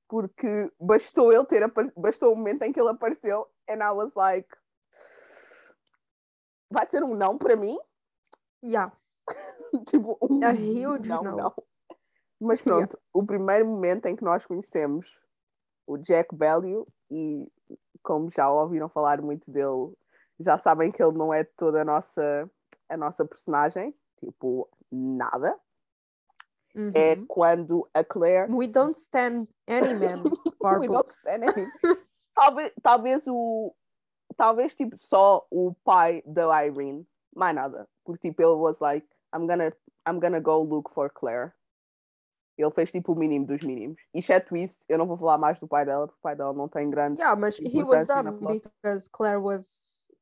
porque bastou ele ter bastou o momento em que ele apareceu and I was like vai ser um não para mim? Yeah. tipo, um A huge não, no. não. Mas pronto, o primeiro momento em que nós conhecemos o Jack Value e como já ouviram falar muito dele, já sabem que ele não é toda a nossa, a nossa personagem, tipo, nada. É Uhum. quando a Claire. We don't stand any man We don't stand any- talvez, talvez o. Talvez tipo só o pai da Irene, mais nada. Porque tipo, ele was like, I'm gonna, I'm gonna go look for Claire. Ele fez tipo o mínimo dos mínimos. Exceto isso, eu não vou falar mais do pai dela, porque o pai dela não tem grande. Yeah, but he was dumb because Claire was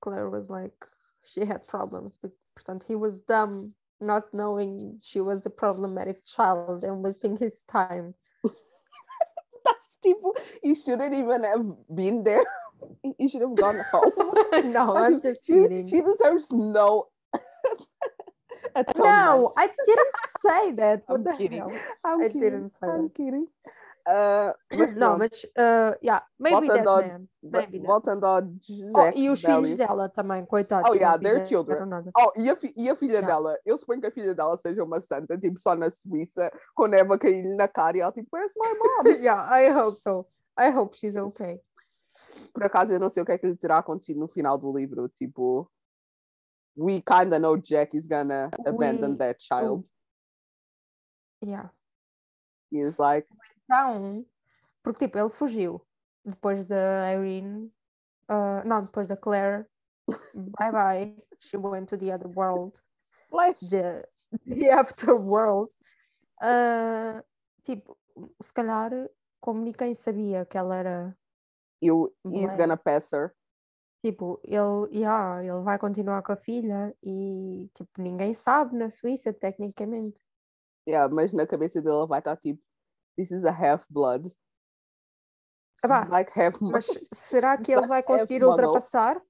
Claire was like she had problems. Portanto, he was dumb not knowing she was a problematic child and wasting his time. That's tipo, you shouldn't even have been there. You should have gone home. no, I'm just she, kidding. she deserves no. No, I didn't say that. What I'm the kidding. hell? I'm I kidding. I'm that. kidding. Uh, mas pronto, but uh, yeah, maybe Voltando that ao- vo- Maybe that. voltando ao Oh, e os filhos dela também, coitados. Oh, não yeah, they're fizeram children. Oh, e a, e a filha Yeah. dela? Eu suponho que a filha dela seja uma santa, tipo, só na Suíça, com neva caindo na cara e ela, tipo, where's my mom? yeah, I hope so. I hope she's okay. Por acaso, eu não sei o que é que lhe terá acontecido no final do livro, tipo, we kinda know Jack is gonna abandon We- that child. Yeah. He's like, Então, porque tipo, ele fugiu depois da Irene, uh, não, depois da Claire. bye bye. She went to the other world, Flash. the, the afterworld. Uh, tipo, se calhar, como ninguém sabia que ela era, You, he's gonna pass her. tipo, ele, yeah, ele vai continuar com a filha e tipo, ninguém sabe na Suíça, tecnicamente. Yeah, mas na cabeça dela vai estar tipo, this is a half-blood. Epá, like half Mas será que ele vai conseguir ultrapassar?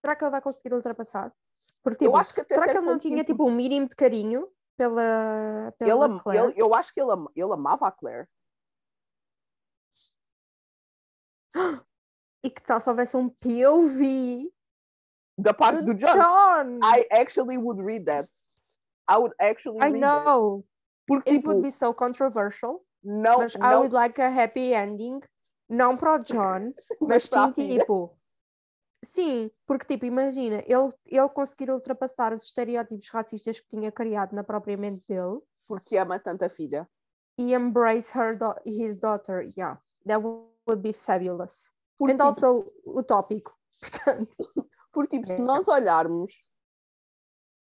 Será que ele vai conseguir ultrapassar? Porque, Eu tipo, acho que até será que ele não tinha tipo um mínimo de carinho pela, ele, pela am- Claire? ele- eu acho que ele, ele amava a Claire. E que tal se houvesse um POV Da parte do do John. John? I actually would read that. I would actually I read that. know. Porque, It tipo, would be so controversial. não, mas I não, would like a happy ending. Não para o John, mas mas sim, tipo. Sim, porque tipo, imagina, ele, ele conseguir ultrapassar os estereótipos racistas que tinha criado na própria mente dele Porque ama tanto a filha. e embrace her da- his daughter. Yeah, that would be fabulous. Porque, And tipo, also utópico. Portanto, porque, tipo, se Yeah. nós olharmos...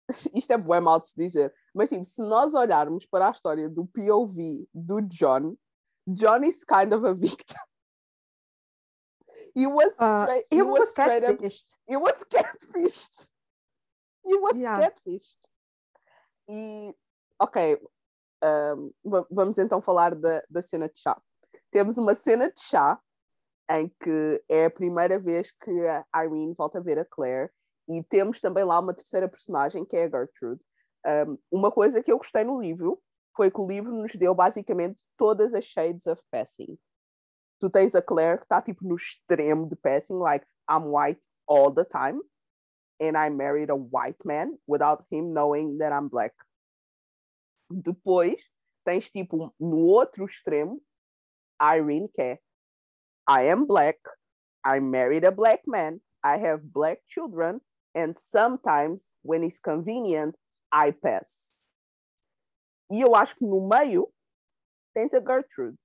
Isto é bem mal de se dizer. Mas, tipo, se nós olharmos para a história do POV do John, John is kind of a victim. He was uh, he was straight up. He was catfished. He was Yeah. catfished. E, ok, um, va- vamos então falar da, da cena de chá. Temos uma cena de chá em que é a primeira vez que a Irene volta a ver a Claire e temos também lá uma terceira personagem que é a Gertrude. Um, uma coisa que eu gostei no livro foi que o livro nos deu basicamente todas as shades of passing. Tu tens a Claire que está tipo no extremo de passing, like I'm white all the time and I married a white man without him knowing that I'm black. Depois tens tipo no outro extremo Irene que é I am black, I married a black man, I have black children and sometimes when it's convenient I pass. E eu acho que no meio tens a Gertrude.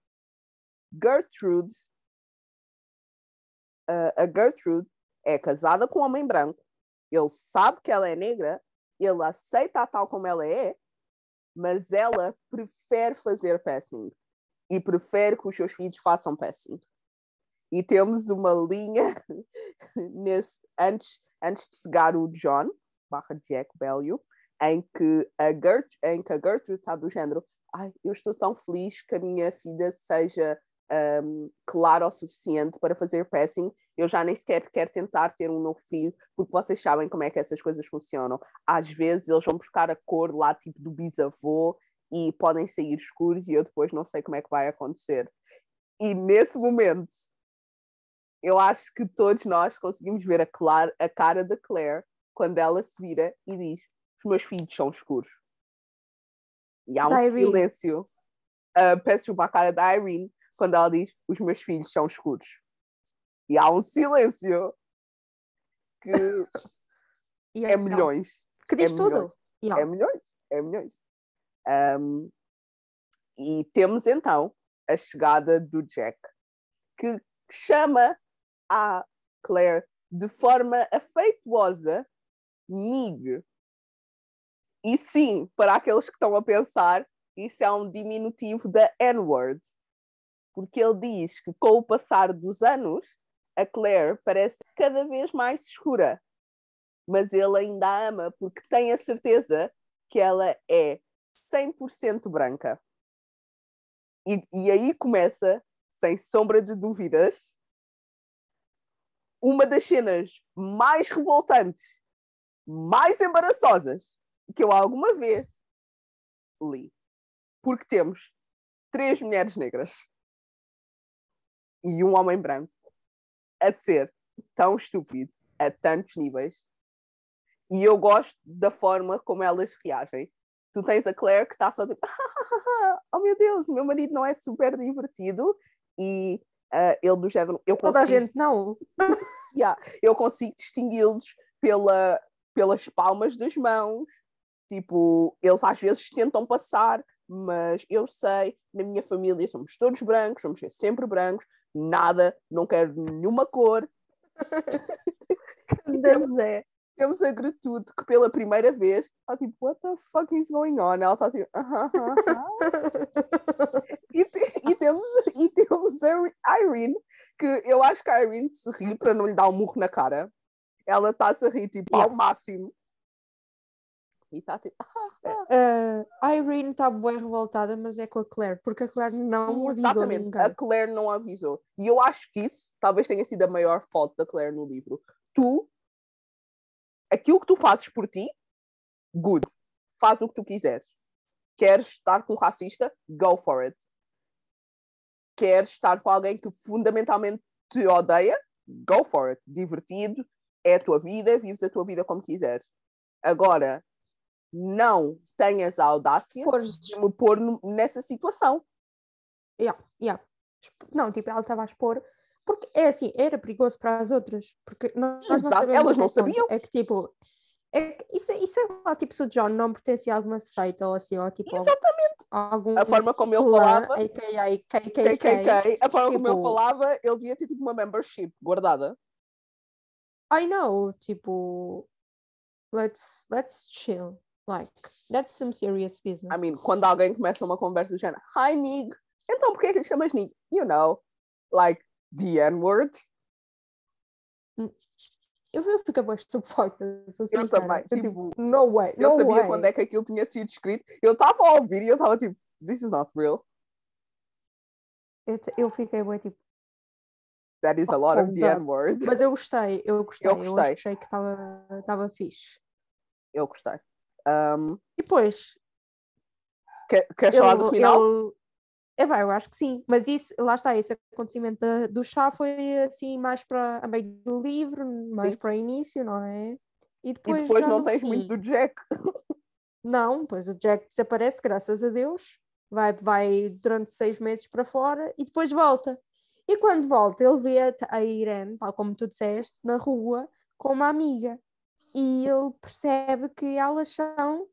Gertrude uh, a Gertrude é casada com um homem branco, ele sabe que ela é negra, ele aceita a tal como ela é, mas ela prefere fazer passing e prefere que os seus filhos façam passing. E temos uma linha nesse, antes, antes de chegar o John, barra Jack Value, em que a, Gert, em que a Gertrude está do género ai, eu estou tão feliz que a minha filha seja um, clara o suficiente para fazer passing Eu já nem sequer quero tentar ter um novo filho, porque vocês sabem como é que essas coisas funcionam. Às vezes eles vão buscar a cor lá, tipo do bisavô, e podem sair escuros, e eu depois não sei como é que vai acontecer. E nesse momento, eu acho que todos nós conseguimos ver a, Clara, a cara da Claire quando ela se vira e diz: Os meus filhos são escuros. E há um silêncio. Uh, peço desculpa a cara da Irene quando ela diz: Os meus filhos são escuros. E há um silêncio que é então, milhões. Que diz é tudo. milhões. Yeah. É milhões. É milhões. Um, e temos então a chegada do Jack, que chama a Claire de forma afetuosa Nig. E sim, para aqueles que estão a pensar, isso é um diminutivo da N-word. Porque ele diz que com o passar dos anos, a Claire parece cada vez mais escura. Mas ele ainda a ama porque tem a certeza que ela é 100% branca. E, e aí começa, sem sombra de dúvidas, uma das cenas mais revoltantes, mais embaraçosas que eu alguma vez li. Porque temos três mulheres negras e um homem branco a ser tão estúpido a tantos níveis. E eu gosto da forma como elas reagem. Tu tens a Claire que está só tipo, oh meu Deus, o meu marido não é super divertido e uh, ele do género, eu Toda a consigo, gente não. yeah, eu consigo distingui-los pela, pelas palmas das mãos. Tipo, eles às vezes tentam passar, mas eu sei, na minha família somos todos brancos, vamos ser sempre brancos, nada, não quero nenhuma cor. Deus é. Temos a Gertrude que pela primeira vez está tipo, what the fuck is going on? Ela está tipo, "Ah, ah, ah." e, te- e temos, e temos a Irene, que eu acho que a Irene se ri para não lhe dar um murro na cara. Ela está-se a rir tipo ao Yeah. máximo. E está tipo, Uh, a Irene está bem revoltada, mas é com a Claire, porque a Claire não avisou Exatamente, a Claire não avisou. E eu acho que isso talvez tenha sido a maior falta da Claire no livro. Tu, aquilo que tu fazes por ti, good. Faz o que tu quiseres. Queres estar com um racista? Go for it. Queres estar com alguém que fundamentalmente te odeia? Go for it. Divertido, é a tua vida, vives a tua vida como quiseres. Agora, não tenhas a audácia de me pôr nessa situação. Yeah, yeah. Não, tipo, ela estava a expor, porque é assim, era perigoso para as outras, porque nós não Exato, sabemos elas não sabiam. É que tipo, é que isso, isso é lá, tipo, se o John não pertencia a alguma seita ou assim, ou tipo, Exatamente. a algum A forma como ele falava, a.k.a. KKK, KKK, a forma como ele tipo- falava, ele devia ter tipo uma membership guardada. I know, tipo, let's, let's chill, like, that's some serious business. I mean, quando alguém começa uma conversa do género, Hi Nig, então porquê que lhe chamas Nig? You know, like the N-word. Eu, eu fico bem estupefacta, Eu também, Eu, tipo, no way, Eu no sabia way. quando é que aquilo tinha sido escrito. Eu estava a ouvir e eu estava tipo, this is not real. Eu, eu fiquei bem tipo, That is a lot of the. N-word. mas eu gostei, eu gostei, eu, gostei. achei que estava fixe. Eu gostei. Um, E depois, quer, queres falar do final? ele- é vai, eu acho que sim, mas isso, lá está, esse acontecimento da- do chá foi assim mais para a meio do livro, mais Sim. para o início, não é? E E depois, depois já não tens fim- muito do Jack. Não, pois o Jack desaparece, graças a Deus, vai, vai durante seis meses para fora e depois volta. E quando volta, ele vê a Irene, tal como tu disseste, na rua com uma amiga. E ele percebe que elas são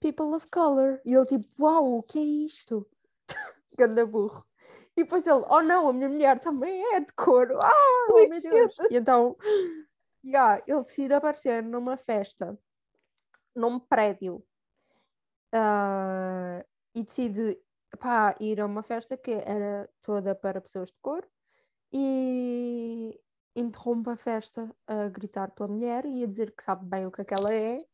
people of color. E ele tipo, uau, o que é isto? Ganda burro. E depois ele, oh não, a minha mulher também é de cor. Ah, oh, meu Deus. E então, yeah, ele decide aparecer numa festa, num prédio. Ah, e decide pá, ir a uma festa que era toda para pessoas de cor e interrompe a festa a gritar pela mulher e a dizer que sabe bem o que é que ela é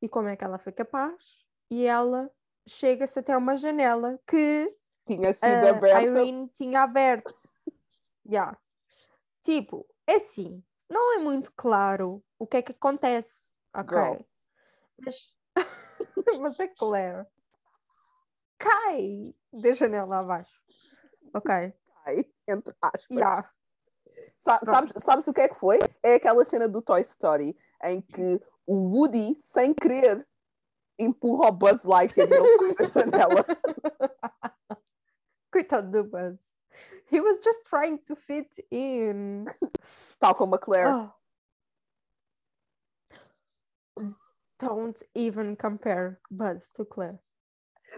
e como é que ela foi capaz e ela chega-se até uma janela que Tinha sido a aberta. Irene tinha aberto. Yeah. tipo, é assim, não é muito claro o que é que acontece, ok? Girl. Mas, mas é claro. Cai da janela abaixo. Ok. Ai, entre aspas. Yeah. Sa- sabes, sabes o que é que foi? É aquela cena do Toy Story em que o Woody, sem querer, empurra o Buzz Lightyear e ele cai da janela. Coitado do Buzz. He was just trying to fit in. Tal como a Claire. Oh. Don't even compare Buzz to Claire.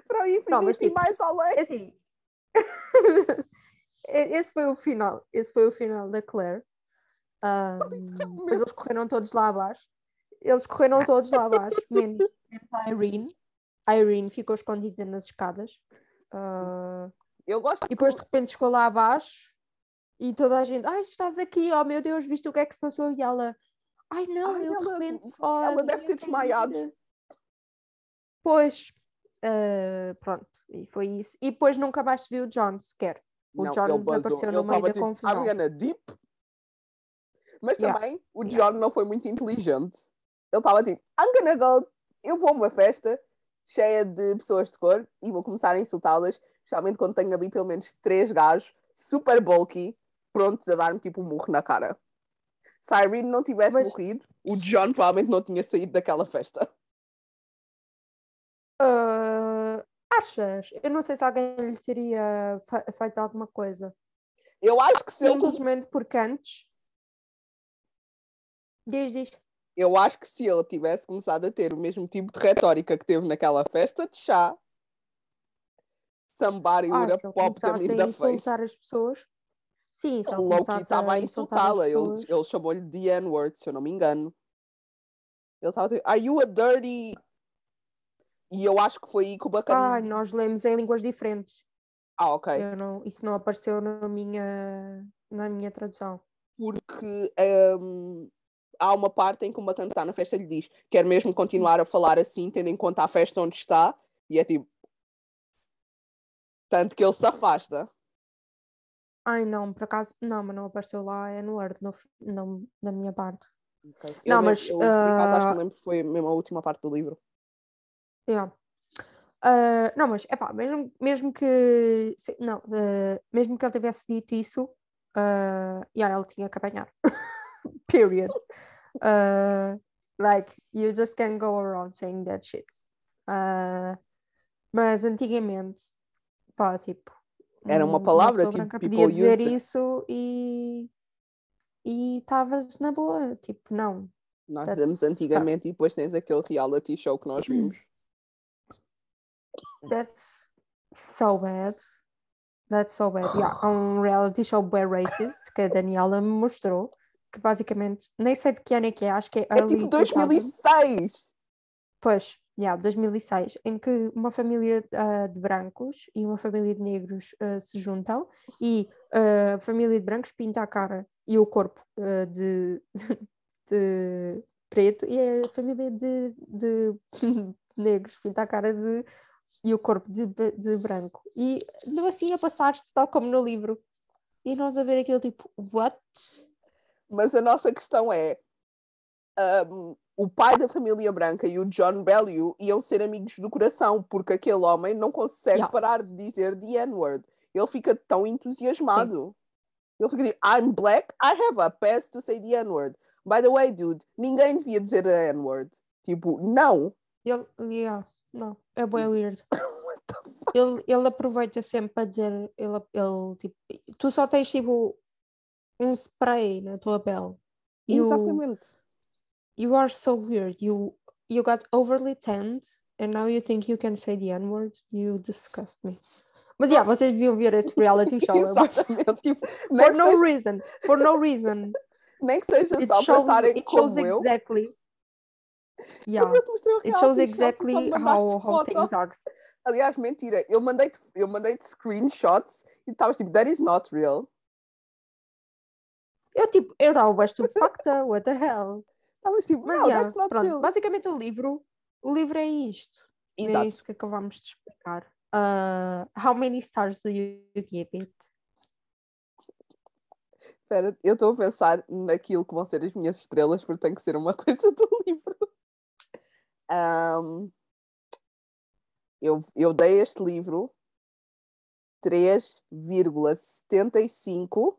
Para o infinito Não, mas e tipo, mais É além. assim. Esse foi o final. Esse foi o final da Claire. Ahm, depois eles correram todos lá abaixo. Eles correram todos lá abaixo, menos, menos a Irene. A Irene ficou escondida nas escadas. Ah, Eu gosto e de depois de repente chegou lá abaixo e toda a gente, ai, estás aqui, oh meu Deus, viste o que é que se passou? E ela, ai não, Ai, eu de ela- repente só. ela deve tinha ter desmaiado." caído." Pois, ah, pronto, e foi isso. E depois nunca mais se viu o John sequer. O Não, John desapareceu no meio da tipo, confusão. I'm gonna dip. Mas Yeah. também o Yeah. John não foi muito inteligente. Ele estava tipo, I'm gonna go, eu vou a uma festa cheia de pessoas de cor e vou começar a insultá-las, especialmente quando tenho ali pelo menos três gajos super bulky, prontos a dar-me tipo um murro na cara. Se a Irene não tivesse Mas- morrido, o John provavelmente não tinha saído daquela festa. Ah, achas? Eu não sei se alguém lhe teria fe- feito alguma coisa. Eu acho que se Simplesmente porque antes. Diz, diz. eu acho que se ele tivesse começado a ter o mesmo tipo de retórica que teve naquela festa de chá, somebody Ah, would have popped him in a the face. insultar as pessoas. Sim, se O ele Loki estava a as insultá-la, ele, ele chamou-lhe de N-word, se eu não me engano. Ele estava a dizer, Are you a dirty? E eu acho que foi aí que o bacana. Ai, nós lemos em línguas diferentes. Ah, ok. Não, isso não apareceu na minha, na minha tradução. Porque hum, há uma parte em que o bacana está na festa e lhe diz: Quer mesmo continuar a falar assim, tendo em conta a festa onde está? E é tipo. Tanto que ele se afasta. Ai, não, por acaso, não, mas não apareceu lá, é no Word, no, no, na minha parte. Ok. Eu Não, lembro- mas, eu, por acaso, acho que ah, lembro que foi mesmo a última parte do livro. Yeah. Ah, não, mas epá, mesmo, mesmo que se- não, ah, mesmo que ele tivesse dito isso, uh, yeah, ele tinha que apanhar. Period. Ah, like, you just can't go around saying that shit. Ah, mas antigamente, pá, tipo, Era uma um- palavra, pessoa tipo, podia dizer isso e e estavas na boa, tipo, não. Nós dizemos antigamente e depois tens aquele reality show que nós vimos. That's so bad. That's so bad. Yeah, há um reality show bem racist que a Daniela me mostrou, que basicamente, nem sei de que ano é que é, acho que é É early tipo 2000. 2006! Pois, yeah, 2006, em que uma família ah, de brancos e uma família de negros ah, se juntam e ah, a família de brancos pinta a cara e o corpo de, de preto e a família de, de negros pinta a cara de e o corpo de, de branco. E não assim a passar-se tal como no livro. E nós a ver aquilo tipo, what? Mas a nossa questão é: um, o pai da família branca e o John Bellew iam ser amigos do coração, porque aquele homem não consegue Yeah. parar de dizer the N-word. Ele fica tão entusiasmado. Ele fica tipo, I'm black, I have a pass to say the N-word. By the way, dude, ninguém devia dizer a N-word. Tipo, não. Ele, yeah, não, é bem weird. The fuck? Ele, ele aproveita sempre para dizer, ele, ele, tipo, tu só tens tipo um spray na tua pele. You, Exatamente. you are so weird. You, you got overly tanned and now you think you can say the N-word. You disgust me. Mas yeah, vocês deviam ver esse reality show. Exatamente. tipo, for no seja- reason. For no reason. nem que seja It só para shows, estarem it shows como eu. exactly. Quando Yeah. eu te mostrei o It reality shows show, tu só exactly how, how things are. Aliás, mentira, eu mandei-te eu mandei screenshots e estavas tipo, that is not real. Eu tipo, eu estava estupefacta, what the hell? Estavas tipo, Mas no, yeah, that's not pronto, real. basicamente o livro, o livro é isto. É Exato. isso que acabamos de explicar. Uh, how many stars do you give it? Espera, eu estou a pensar naquilo que vão ser as minhas estrelas, porque tem que ser uma coisa do livro. Um, eu, eu dei este livro 3,75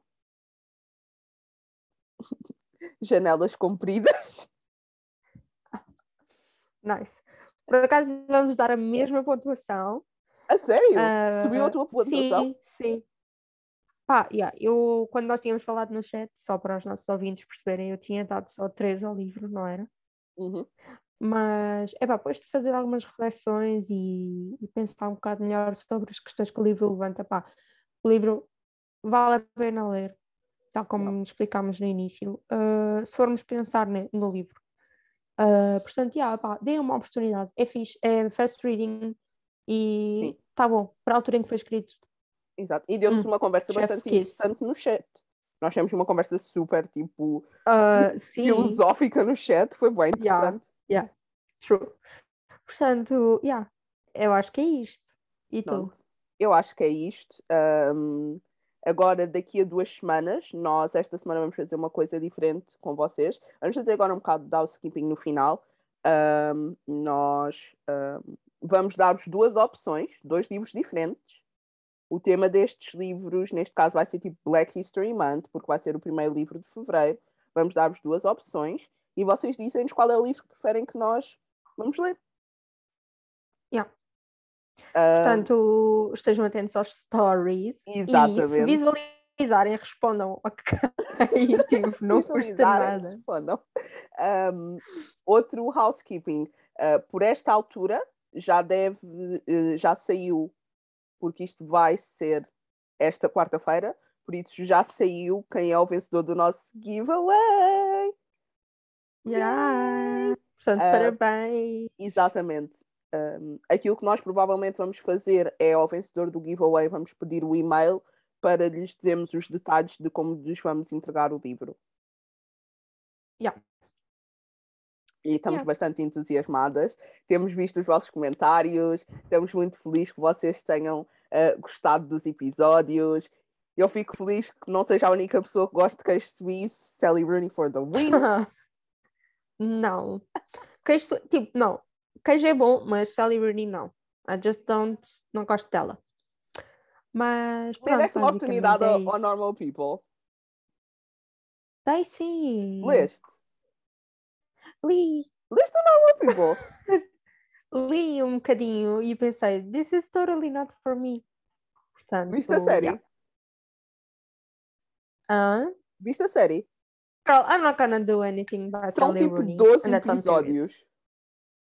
janelas compridas. Nice. Por acaso vamos dar a mesma pontuação. A sério? Uh, Subiu a tua pontuação? Sim, sim. Pá, yeah, eu, quando nós tínhamos falado no chat, só para os nossos ouvintes perceberem, eu tinha dado só três ao livro, não era? Uhum. Mas, é pá, depois de fazer algumas reflexões e, e, pensar um bocado melhor sobre as questões que o livro levanta, pá, o livro vale a pena ler, tal como explicámos no início, uh, se formos pensar ne, no livro. Uh, portanto, yeah, pá, deem uma oportunidade, é fixe, é fast reading e está bom, para a altura em que foi escrito, Exato. E deu-nos hum, uma conversa bastante interessante no chat. Nós temos uma conversa super, tipo, uh, filosófica no chat. Foi bem interessante. Yeah, yeah. True. Portanto, yeah, eu acho que é isto. E Pronto. Eu acho que é isto. Um, agora, daqui a duas semanas, nós esta semana vamos fazer uma coisa diferente com vocês. Vamos fazer agora um bocado de housekeeping no final. Um, nós um, vamos dar-vos duas opções, dois livros diferentes o tema destes livros, neste caso, vai ser tipo Black History Month, porque vai ser o primeiro livro de fevereiro. Vamos dar-vos duas opções e vocês dizem-nos qual é o livro que preferem que nós vamos ler. Yeah. Uh, Portanto, estejam atentos aos stories. Exatamente. E se visualizarem, respondam ok. tipo, não custa nada. Respondam. Um, outro housekeeping. Uh, por esta altura já deve, uh, já saiu porque isto vai ser esta quarta-feira, por isso já saiu quem é o vencedor do nosso giveaway. Yeah. Portanto, uh, parabéns. Exatamente. Um, aquilo que nós provavelmente vamos fazer é ao vencedor do giveaway, vamos pedir o e-mail para lhes dizermos os detalhes de como lhes vamos entregar o livro. Yeah. E estamos yeah. bastante entusiasmadas. Temos visto os vossos comentários, estamos muito felizes que vocês tenham uh, gostado dos episódios. Eu fico feliz que não seja a única pessoa que gosta de queijo suíço. Sally Rooney for the win. não. Queijo, tipo, não. Queijo é bom, mas Sally Rooney não. I just don't, não gosto dela. Mas. Me deste uma oportunidade é ao Normal People. Dei sim. Leste? Li. Leste o Normal People? li um bocadinho e pensei, this is totally not for me. Portanto, Viste a série? Yeah. Uh? Viste a série? Girl, I'm not gonna do anything about São tipo Rooney, 12 episódios.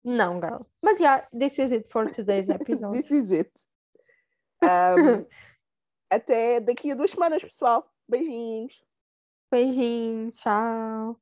Não, girl. Mas yeah, this is it for today's episode. this is it. Um, até daqui a duas semanas, pessoal. Beijinhos. Beijinhos. Tchau.